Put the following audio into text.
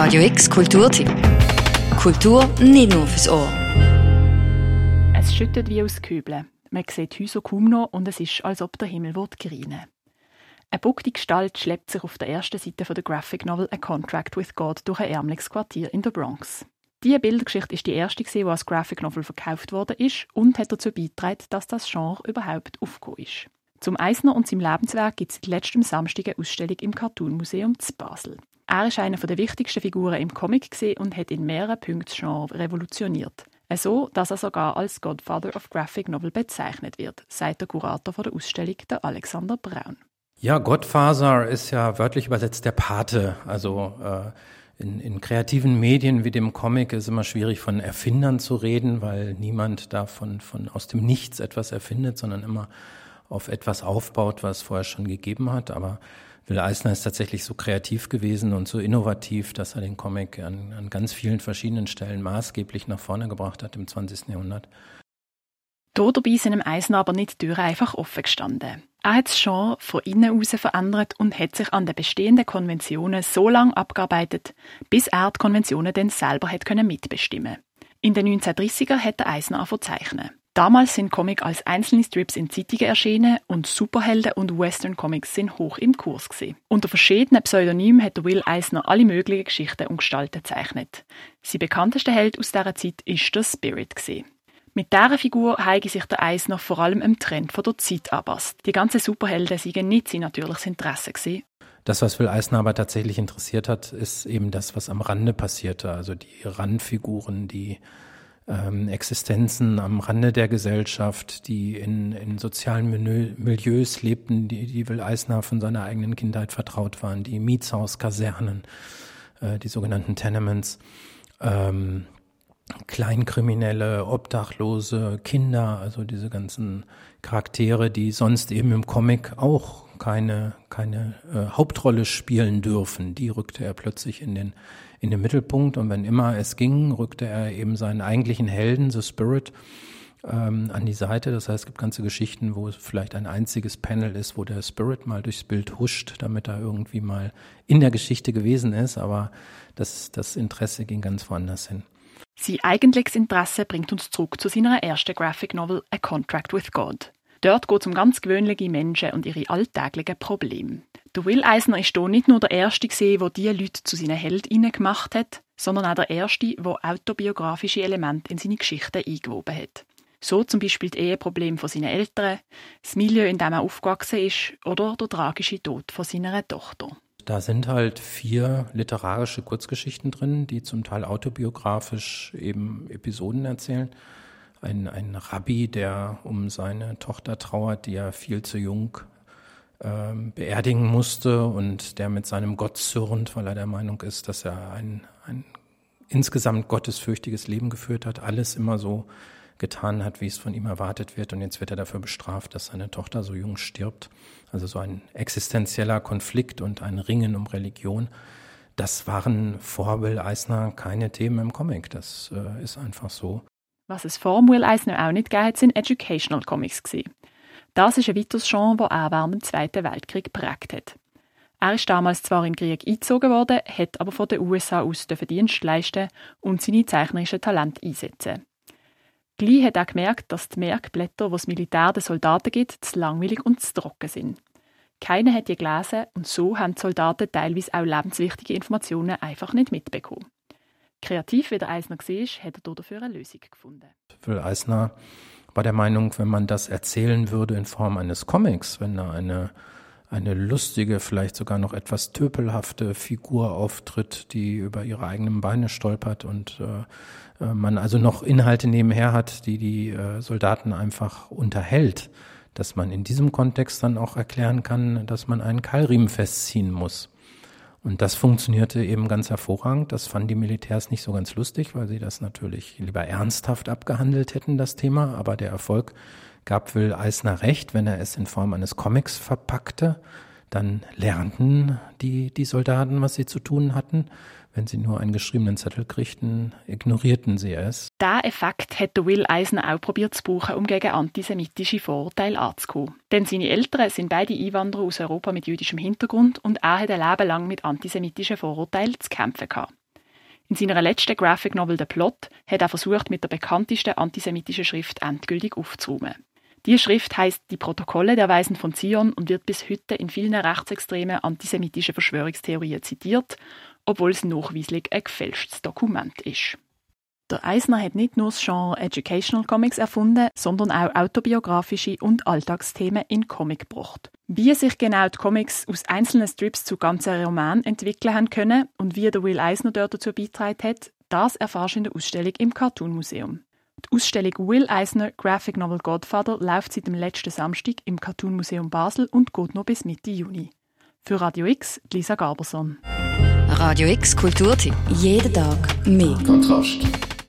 Radio X Kulturtipp. Kultur nicht nur fürs Ohr. Es schüttet wie aus Kübeln. Man sieht Häuser kaum noch und es ist, als ob der Himmel greinen Eine bucklige Gestalt schleppt sich auf der ersten Seite der Graphic Novel A Contract with God durch ein ärmliches Quartier in der Bronx. Diese Bildergeschichte ist die erste, die als Graphic Novel verkauft worden ist und hat dazu beigetragen, dass das Genre überhaupt aufgekommen ist. Zum Eisner und seinem Lebenswerk gibt es letztem Samstag eine Ausstellung im Cartoon Museum zu Basel. Er ist eine der wichtigsten Figuren im Comic und hat in mehreren Punkten das Genre revolutioniert. So, dass er sogar als Godfather of Graphic Novel bezeichnet wird, sagt der Kurator der Ausstellung, der Alexander Braun. Ja, Godfather ist ja wörtlich übersetzt der Pate. Also äh, in, in kreativen Medien wie dem Comic ist immer schwierig von Erfindern zu reden, weil niemand davon von aus dem Nichts etwas erfindet, sondern immer auf etwas aufbaut, was es vorher schon gegeben hat. Aber Will Eisner ist tatsächlich so kreativ gewesen und so innovativ, dass er den Comic an, an ganz vielen verschiedenen Stellen maßgeblich nach vorne gebracht hat im 20. Jahrhundert. Hier dabei sind dem Eisner aber nicht die Türen einfach offen gestanden. Er hat es schon von innen aus verändert und hat sich an den bestehenden Konventionen so lange abgearbeitet, bis er die Konventionen dann selber hat mitbestimmen In den 1930er hat der Eisner angefangen zeichnen. Damals sind Comics als einzelne Strips in Zeitungen erschienen und Superhelden und Western Comics sind hoch im Kurs gewesen. Unter verschiedenen Pseudonymen hat Will Eisner alle möglichen Geschichten und Gestalten gezeichnet. Sein bekanntester Held aus dieser Zeit ist der Spirit gewesen. Mit dieser Figur heige sich der Eisner vor allem im Trend von der Zeit anpasst. Die ganzen Superhelden seien nicht sein natürliches Interesse gewesen. Das, was Will Eisner aber tatsächlich interessiert hat, ist eben das, was am Rande passierte. Also die Randfiguren, die ähm, Existenzen am Rande der Gesellschaft, die in, in sozialen Milieus lebten, die, die Will Eisner von seiner eigenen Kindheit vertraut waren, die Mietshauskasernen, äh, die sogenannten Tenements, ähm, Kleinkriminelle, Obdachlose, Kinder, also diese ganzen Charaktere, die sonst eben im Comic auch keine, keine äh, Hauptrolle spielen dürfen, die rückte er plötzlich in den in den Mittelpunkt und wenn immer es ging, rückte er eben seinen eigentlichen Helden, The Spirit, ähm, an die Seite. Das heißt, es gibt ganze Geschichten, wo es vielleicht ein einziges Panel ist, wo der Spirit mal durchs Bild huscht, damit er irgendwie mal in der Geschichte gewesen ist, aber das, das Interesse ging ganz woanders hin. Sein eigentliches Interesse bringt uns zurück zu seiner ersten Graphic Novel A Contract with God. Dort geht es um ganz gewöhnliche Menschen und ihre alltäglichen Probleme. Der Will Eisner ist hier nicht nur der Erste, der diese Leute zu seinen Heldinnen gemacht hat, sondern auch der Erste, der autobiografische Elemente in seine Geschichten eingewoben hat. So zum Beispiel die Eheprobleme von seinen Eltern, das Milieu, in dem er aufgewachsen ist, oder der tragische Tod von seiner Tochter. Da sind halt vier literarische Kurzgeschichten drin, die zum Teil autobiografisch eben Episoden erzählen. Ein, ein Rabbi, der um seine Tochter trauert, die er viel zu jung ähm, beerdigen musste und der mit seinem Gott zürnt, weil er der Meinung ist, dass er ein, ein insgesamt gottesfürchtiges Leben geführt hat, alles immer so getan hat, wie es von ihm erwartet wird. Und jetzt wird er dafür bestraft, dass seine Tochter so jung stirbt. Also so ein existenzieller Konflikt und ein Ringen um Religion. Das waren vor Will Eisner keine Themen im Comic. Das äh, ist einfach so. Was es vor Will Eisner auch nicht gab, sind Educational Comics gewesen. Das ist ein weiteres Genre, das er während dem Zweiten Weltkrieg geprägt hat. Er ist damals zwar im Krieg eingezogen worden, hat aber von den USA aus den Verdienst leisten und seine zeichnerischen Talente einsetzen. Gleich hat er gemerkt, dass die Merkblätter, die das Militär den Soldaten gibt, zu langweilig und zu trocken sind. Keiner hat die gelesen und so haben die Soldaten teilweise auch lebenswichtige Informationen einfach nicht mitbekommen. Kreativ wie der Eisner war, hat er dafür eine Lösung gefunden. Für Eisner war der Meinung, wenn man das erzählen würde in Form eines Comics, wenn da eine, eine lustige, vielleicht sogar noch etwas töpelhafte Figur auftritt, die über ihre eigenen Beine stolpert und äh, äh, man also noch Inhalte nebenher hat, die die äh, Soldaten einfach unterhält, dass man in diesem Kontext dann auch erklären kann, dass man einen Keilriemen festziehen muss. Und das funktionierte eben ganz hervorragend. Das fanden die Militärs nicht so ganz lustig, weil sie das natürlich lieber ernsthaft abgehandelt hätten, das Thema. Aber der Erfolg gab Will Eisner recht, wenn er es in Form eines Comics verpackte. Dann lernten die, die Soldaten, was sie zu tun hatten. Wenn sie nur einen geschriebenen Zettel kriegten, ignorierten sie es. Der Effekt hätte Will Eisner auch probiert zu brauchen, um gegen antisemitische Vorurteile anzukommen. Denn seine Eltern sind beide Einwanderer aus Europa mit jüdischem Hintergrund und er hat ein Leben lang mit antisemitischen Vorurteilen zu kämpfen gehabt. In seiner letzten Graphic Novel «The Plot» hat er versucht, mit der bekanntesten antisemitischen Schrift endgültig aufzuräumen. Die Schrift heißt Die Protokolle der Weisen von Zion und wird bis heute in vielen rechtsextremen antisemitischen Verschwörungstheorien zitiert, obwohl es nachweislich ein gefälschtes Dokument ist. Der Eisner hat nicht nur das Genre Educational Comics erfunden, sondern auch autobiografische und Alltagsthemen in Comic gebracht. Wie sich genau die Comics aus einzelnen Strips zu ganzen Romanen entwickeln haben können und wie der Will Eisner dort dazu beigetragen hat, das erfährst du in der Ausstellung im Cartoon Museum. Die Ausstellung Will Eisner Graphic Novel Godfather läuft seit dem letzten Samstag im Cartoon Museum Basel und geht noch bis Mitte Juni. Für Radio X, Lisa Garberson. Radio X Kulturtipp. Jeden Tag mehr. Kontrast.